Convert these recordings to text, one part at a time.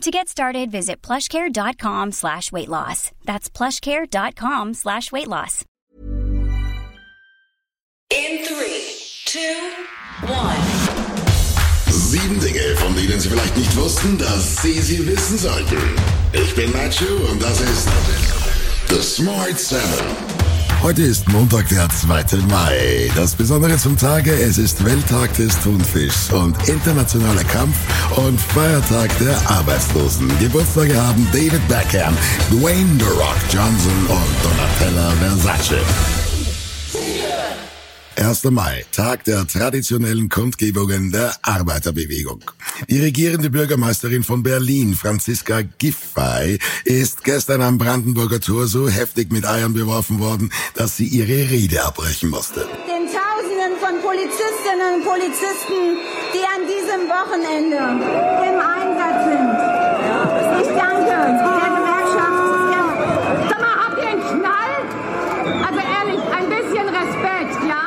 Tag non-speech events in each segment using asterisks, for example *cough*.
To get started, visit plushcare.com slash weight loss. That's plushcare.com slash weight loss. In three, two, one. Sieben Dinge, von denen Sie vielleicht nicht wussten, dass Sie sie wissen sollten. Ich bin Nacho und das ist The Smart Seven. Heute ist Montag, der 2. Mai. Das Besondere zum Tage, es ist Welttag des Thunfischs und internationaler Kampf- und Feiertag der Arbeitslosen. Geburtstage haben David Beckham, Dwayne The Rock Johnson und Donatella Versace. 1. Mai, Tag der traditionellen Kundgebungen der Arbeiterbewegung. Die regierende Bürgermeisterin von Berlin, Franziska Giffey, ist gestern am Brandenburger Tor so heftig mit Eiern beworfen worden, dass sie ihre Rede abbrechen musste. Den Tausenden von Polizistinnen und Polizisten, die an diesem Wochenende im Einsatz sind. Ich danke der Gewerkschaft. Sag mal, habt ihr einen Knall? Also ehrlich, ein bisschen Respekt, ja?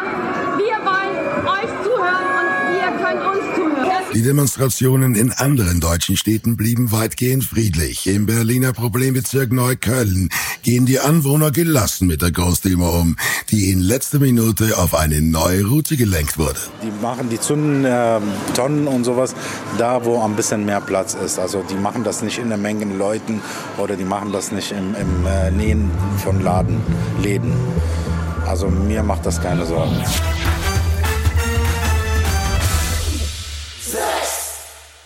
Wir wollen euch zuhören und ihr könnt uns zuhören. Die Demonstrationen in anderen deutschen Städten blieben weitgehend friedlich. Im Berliner Problembezirk Neukölln gehen die Anwohner gelassen mit der Großdemo um, die in letzter Minute auf eine neue Route gelenkt wurde. Die machen die zünden äh, Tonnen und sowas da, wo ein bisschen mehr Platz ist. Also die machen das nicht in der Menge Leuten oder die machen das nicht im, im äh, Nähen von Laden, Läden. Also mir macht das keine Sorgen.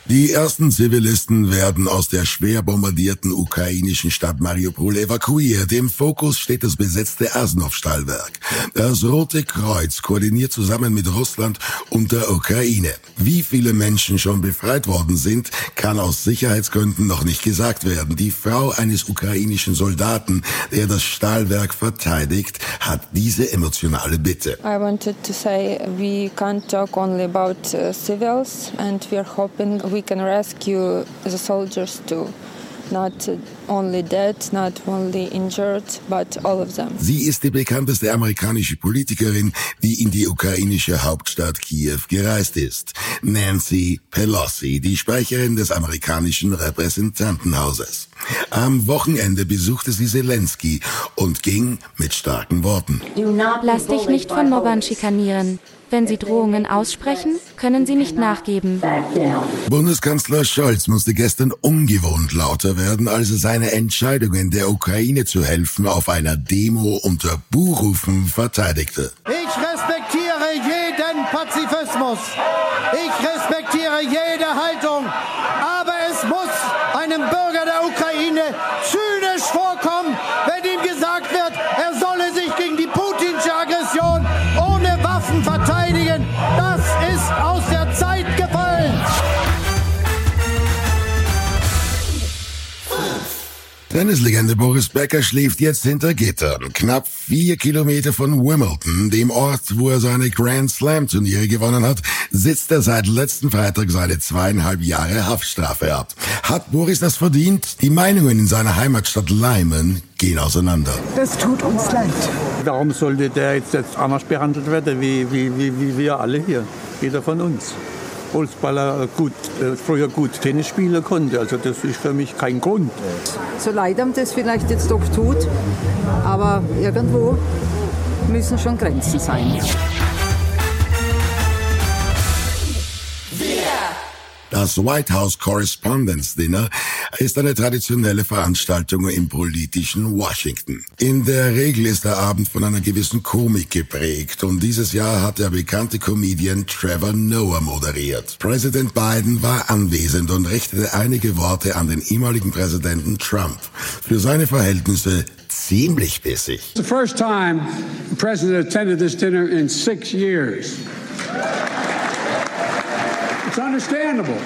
Die ersten Zivilisten werden aus der schwer bombardierten ukrainischen Stadt Mariupol evakuiert. Im Fokus steht das besetzte Asnov-Stahlwerk. Das Rote Kreuz koordiniert zusammen mit Russland und der Ukraine. Wie viele Menschen schon befreit worden sind, kann aus Sicherheitsgründen noch nicht gesagt werden. Die Frau eines ukrainischen Soldaten, der das Stahlwerk verteidigt, hat diese emotionale Bitte. I wanted to say we can't talk only about uh, civils, and we're hoping we can rescue the soldiers too. Not only dead, not only injured, but all of them. Sie ist die bekannteste amerikanische Politikerin, die in die ukrainische Hauptstadt Kiew gereist ist. Nancy Pelosi, die Sprecherin des amerikanischen Repräsentantenhauses. Am Wochenende besuchte sie Zelensky und ging mit starken Worten. Lass dich nicht von Mobbern schikanieren. Wenn sie Drohungen aussprechen, können sie nicht nachgeben. Bundeskanzler Scholz musste gestern ungewohnt lauter werden, als er seine Entscheidungen der Ukraine zu helfen auf einer Demo unter Buhrufen verteidigte. Ich respektiere jeden Pazifismus. Ich respektiere jede Haltung. Aber es muss einem Bürger der Ukraine zynisch vorkommen, Tennislegende Boris Becker schläft jetzt hinter Gittern, knapp vier Kilometer von Wimbledon, dem Ort, wo er seine Grand Slam Turniere gewonnen hat, sitzt er seit letzten Freitag seine zweieinhalb Jahre Haftstrafe ab. Hat Boris das verdient? Die Meinungen in seiner Heimatstadt Leimen gehen auseinander. Das tut uns leid. Warum sollte der jetzt, jetzt anders behandelt werden, wie, wie, wie, wie wir alle hier? Jeder von uns. Fußballer gut, äh, früher gut Tennis spielen konnte. Also das ist für mich kein Grund. So leid ihm das vielleicht jetzt doch tut, aber irgendwo müssen schon Grenzen sein. Das White House Correspondence Dinner ist eine traditionelle Veranstaltung im politischen Washington. In der Regel ist der Abend von einer gewissen Komik geprägt und dieses Jahr hat der bekannte Comedian Trevor Noah moderiert. Präsident Biden war anwesend und richtete einige Worte an den ehemaligen Präsidenten Trump. Für seine Verhältnisse ziemlich bissig. The first time the president attended this dinner in six years. It's understandable.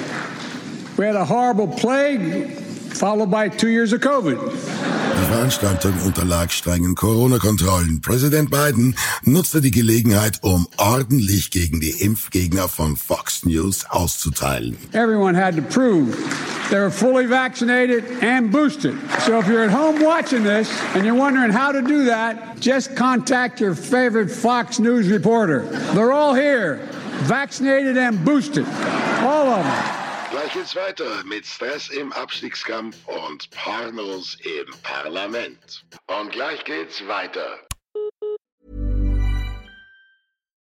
We had a horrible plague followed by two years of COVID. Die Veranstaltung unterlag strengen Corona-Kontrollen. Präsident Biden nutzte die Gelegenheit, um ordentlich gegen die Impfgegner von Fox News auszuteilen. Everyone had to prove they were fully vaccinated and boosted. So if you're at home watching this and you're wondering how to do that, just contact your favorite Fox News reporter. They're all here, vaccinated and boosted. All of them. Gleich geht's weiter mit Stress im Abstiegskampf und Pornos im Parlament. Und gleich geht's weiter.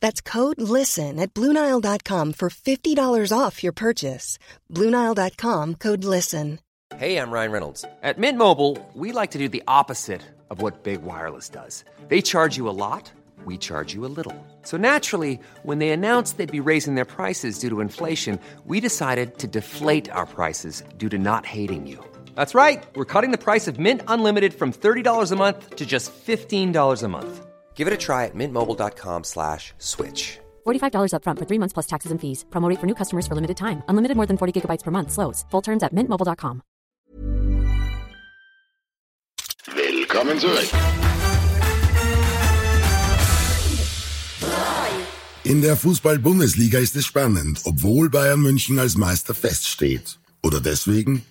That's code LISTEN at Bluenile.com for $50 off your purchase. Bluenile.com code LISTEN. Hey, I'm Ryan Reynolds. At Mint Mobile, we like to do the opposite of what Big Wireless does. They charge you a lot, we charge you a little. So naturally, when they announced they'd be raising their prices due to inflation, we decided to deflate our prices due to not hating you. That's right. We're cutting the price of Mint Unlimited from $30 a month to just $15 a month. Give it a try at mintmobile.com slash switch. $45 upfront for three months plus taxes and fees. Promo rate for new customers for limited time. Unlimited more than 40 gigabytes per month. Slows. Full terms at mintmobile.com. Willkommen zurück. In der Fußball-Bundesliga ist es spannend, obwohl Bayern München als Meister feststeht. Oder deswegen?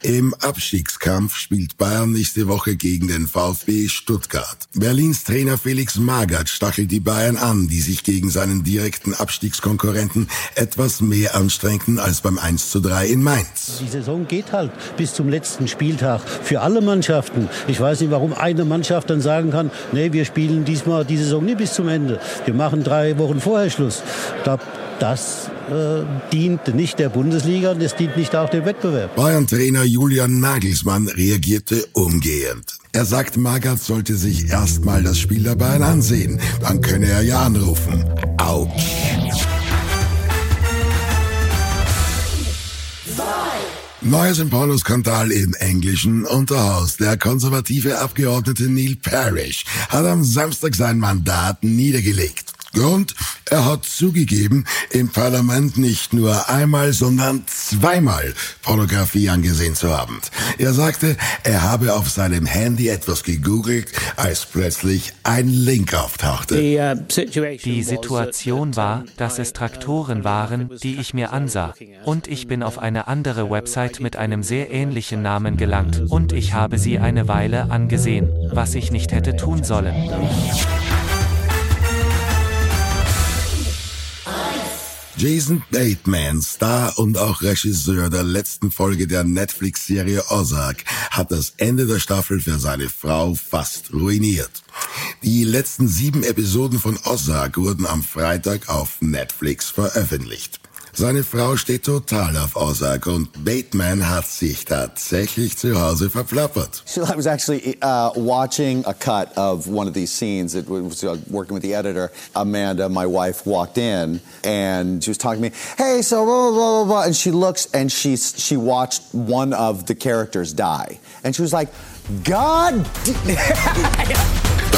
Im Abstiegskampf spielt Bayern nächste Woche gegen den VfB Stuttgart. Berlins Trainer Felix Magath stachelt die Bayern an, die sich gegen seinen direkten Abstiegskonkurrenten etwas mehr anstrengten als beim 1 zu 3 in Mainz. Die Saison geht halt bis zum letzten Spieltag für alle Mannschaften. Ich weiß nicht, warum eine Mannschaft dann sagen kann, nee, wir spielen diesmal die Saison nicht bis zum Ende. Wir machen drei Wochen vorher Schluss. Da, das äh, dient nicht der Bundesliga und es dient nicht auch dem Wettbewerb. Bayern-Trainer Julian Nagelsmann reagierte umgehend. Er sagt, Magath sollte sich erstmal das Spiel der Bayern ansehen. Dann könne er ja anrufen. Autsch. Neues im Pornoskandal im englischen Unterhaus. Der konservative Abgeordnete Neil Parrish hat am Samstag sein Mandat niedergelegt. Grund, er hat zugegeben, im Parlament nicht nur einmal, sondern zweimal Pornografie angesehen zu haben. Er sagte, er habe auf seinem Handy etwas gegoogelt, als plötzlich ein Link auftauchte. Die Situation war, dass es Traktoren waren, die ich mir ansah. Und ich bin auf eine andere Website mit einem sehr ähnlichen Namen gelangt. Und ich habe sie eine Weile angesehen, was ich nicht hätte tun sollen. Jason Bateman, Star und auch Regisseur der letzten Folge der Netflix-Serie Ozark, hat das Ende der Staffel für seine Frau fast ruiniert. Die letzten sieben Episoden von Ozark wurden am Freitag auf Netflix veröffentlicht. Seine Frau steht total auf Ozark und Bateman hat sich tatsächlich zu Hause verplappert. So I was actually uh, watching a cut of one of these scenes. It was uh, working with the editor. Amanda, my wife, walked in and she was talking to me. Hey, so blah blah blah blah, blah. and she looks and she she watched one of the characters die, and she was like, God. *laughs*